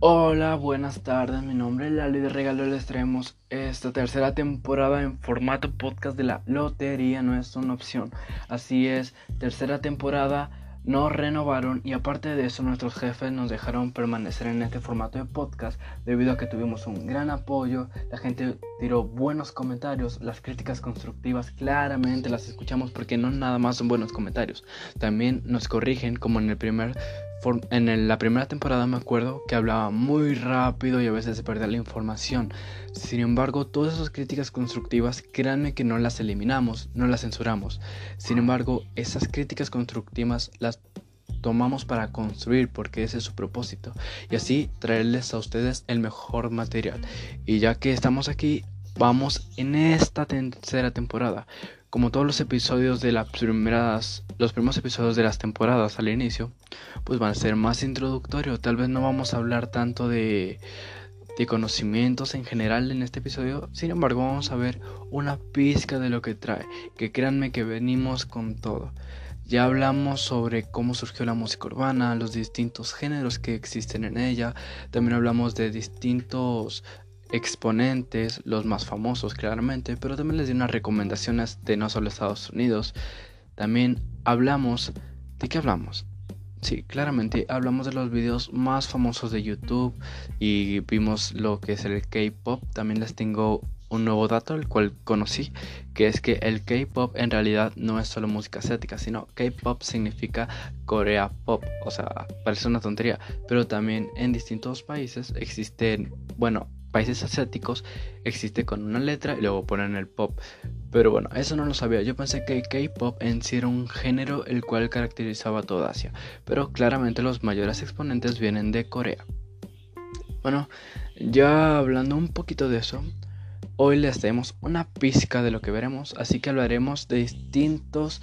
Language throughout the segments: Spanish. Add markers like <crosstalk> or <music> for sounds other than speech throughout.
Hola, buenas tardes. Mi nombre es Lali de Regalo. Les traemos esta tercera temporada en formato podcast de la Lotería. No es una opción. Así es, tercera temporada nos renovaron y aparte de eso nuestros jefes nos dejaron permanecer en este formato de podcast debido a que tuvimos un gran apoyo, la gente tiró buenos comentarios, las críticas constructivas claramente las escuchamos porque no nada más son buenos comentarios, también nos corrigen como en el primer en la primera temporada me acuerdo que hablaba muy rápido y a veces se perdía la información. Sin embargo, todas esas críticas constructivas, créanme que no las eliminamos, no las censuramos. Sin embargo, esas críticas constructivas las tomamos para construir porque ese es su propósito y así traerles a ustedes el mejor material. Y ya que estamos aquí, vamos en esta tercera temporada como todos los episodios de las primeras, los primeros episodios de las temporadas al inicio, pues van a ser más introductorios. Tal vez no vamos a hablar tanto de, de conocimientos en general en este episodio. Sin embargo, vamos a ver una pizca de lo que trae. Que créanme que venimos con todo. Ya hablamos sobre cómo surgió la música urbana, los distintos géneros que existen en ella. También hablamos de distintos exponentes, los más famosos claramente, pero también les di unas recomendaciones de no solo Estados Unidos. También hablamos, ¿de qué hablamos? Sí, claramente hablamos de los videos más famosos de YouTube y vimos lo que es el K-Pop. También les tengo un nuevo dato, el cual conocí, que es que el K-Pop en realidad no es solo música asiática, sino K-Pop significa Corea Pop, o sea, parece una tontería, pero también en distintos países existen, bueno, países asiáticos existe con una letra y luego ponen el pop. Pero bueno, eso no lo sabía. Yo pensé que K-pop en sí era un género el cual caracterizaba toda Asia. Pero claramente los mayores exponentes vienen de Corea. Bueno, ya hablando un poquito de eso, hoy les tenemos una pizca de lo que veremos. Así que hablaremos de distintos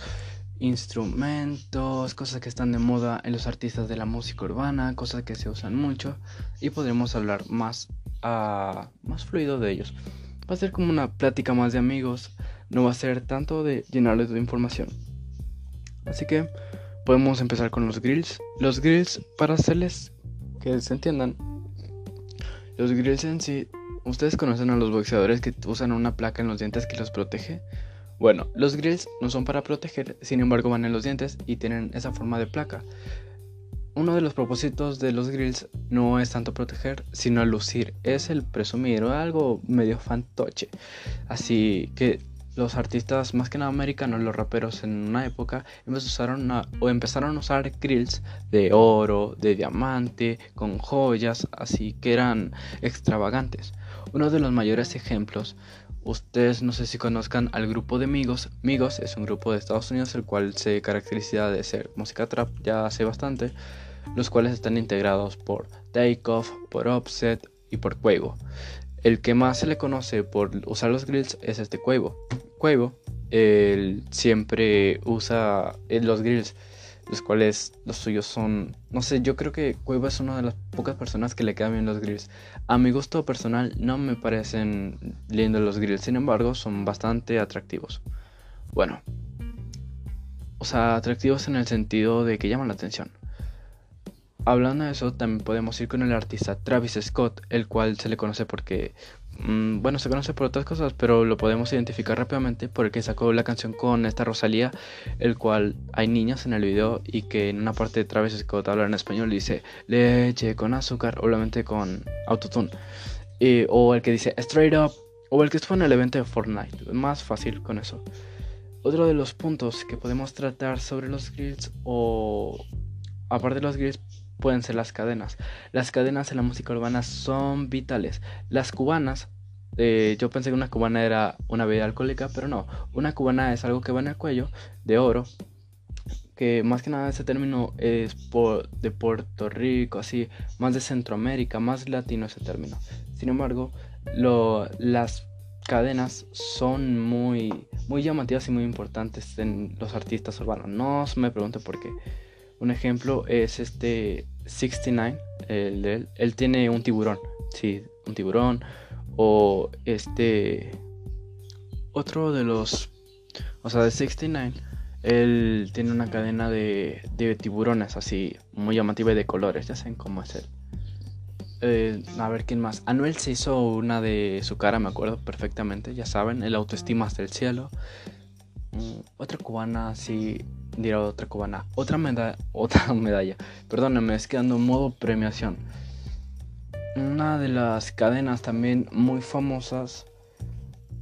instrumentos, cosas que están de moda en los artistas de la música urbana, cosas que se usan mucho y podremos hablar más más fluido de ellos. Va a ser como una plática más de amigos, no va a ser tanto de llenarles de información. Así que podemos empezar con los grills. Los grills, para hacerles que se entiendan, los grills en sí, ustedes conocen a los boxeadores que usan una placa en los dientes que los protege. Bueno, los grills no son para proteger, sin embargo van en los dientes y tienen esa forma de placa. Uno de los propósitos de los grills no es tanto proteger, sino lucir, es el presumir o algo medio fantoche. Así que los artistas, más que nada americanos, los raperos en una época, empezaron a, o empezaron a usar grills de oro, de diamante, con joyas, así que eran extravagantes. Uno de los mayores ejemplos, ustedes no sé si conozcan al grupo de Migos. Migos es un grupo de Estados Unidos el cual se caracteriza de ser música trap ya hace bastante los cuales están integrados por Takeoff, por Offset y por Quavo. El que más se le conoce por usar los grills es este Quavo. Quavo él siempre usa eh, los grills, los cuales los suyos son, no sé, yo creo que Quavo es una de las pocas personas que le quedan bien los grills. A mi gusto personal no me parecen lindos los grills, sin embargo son bastante atractivos. Bueno, o sea, atractivos en el sentido de que llaman la atención. Hablando de eso, también podemos ir con el artista Travis Scott, el cual se le conoce porque, mm, bueno, se conoce por otras cosas, pero lo podemos identificar rápidamente porque sacó la canción con esta Rosalía, el cual hay niñas en el video y que en una parte de Travis Scott habla en español y dice leche con azúcar, obviamente con autotune, o el que dice straight up, o el que estuvo en el evento de Fortnite, más fácil con eso. Otro de los puntos que podemos tratar sobre los grills o aparte de los grills pueden ser las cadenas. Las cadenas en la música urbana son vitales. Las cubanas, eh, yo pensé que una cubana era una bebida alcohólica, pero no. Una cubana es algo que va en el cuello, de oro, que más que nada ese término es de Puerto Rico, así, más de Centroamérica, más latino ese término. Sin embargo, las cadenas son muy, muy llamativas y muy importantes en los artistas urbanos. No me pregunten por qué. Un ejemplo es este 69, él, él, tiene un tiburón, sí, un tiburón. O este. Otro de los. O sea, de 69, él tiene una cadena de, de tiburones así, muy llamativa y de colores, ya saben cómo es él. Eh, a ver quién más. Anuel se hizo una de su cara, me acuerdo perfectamente, ya saben, el autoestima hasta el cielo. Mm, otra cubana, sí, dirá otra cubana. Otra medalla, otra <laughs> medalla. Perdónenme, es quedando en modo premiación. Una de las cadenas también muy famosas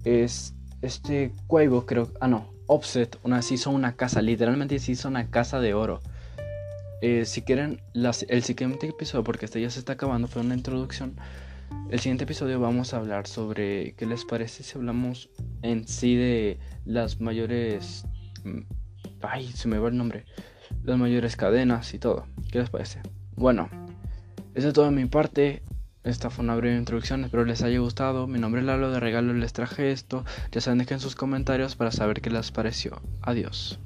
es este Cuevo, creo. Ah, no, Offset. Una se hizo una casa, literalmente se hizo una casa de oro. Eh, si quieren, el siguiente episodio, porque este ya se está acabando, fue una introducción. El siguiente episodio vamos a hablar sobre qué les parece si hablamos en sí de las mayores... Ay, se me va el nombre. Las mayores cadenas y todo. ¿Qué les parece? Bueno, eso es todo de mi parte. Esta fue una breve introducción, espero les haya gustado. Mi nombre es Lalo, de regalo les traje esto. Ya saben, dejen sus comentarios para saber qué les pareció. Adiós.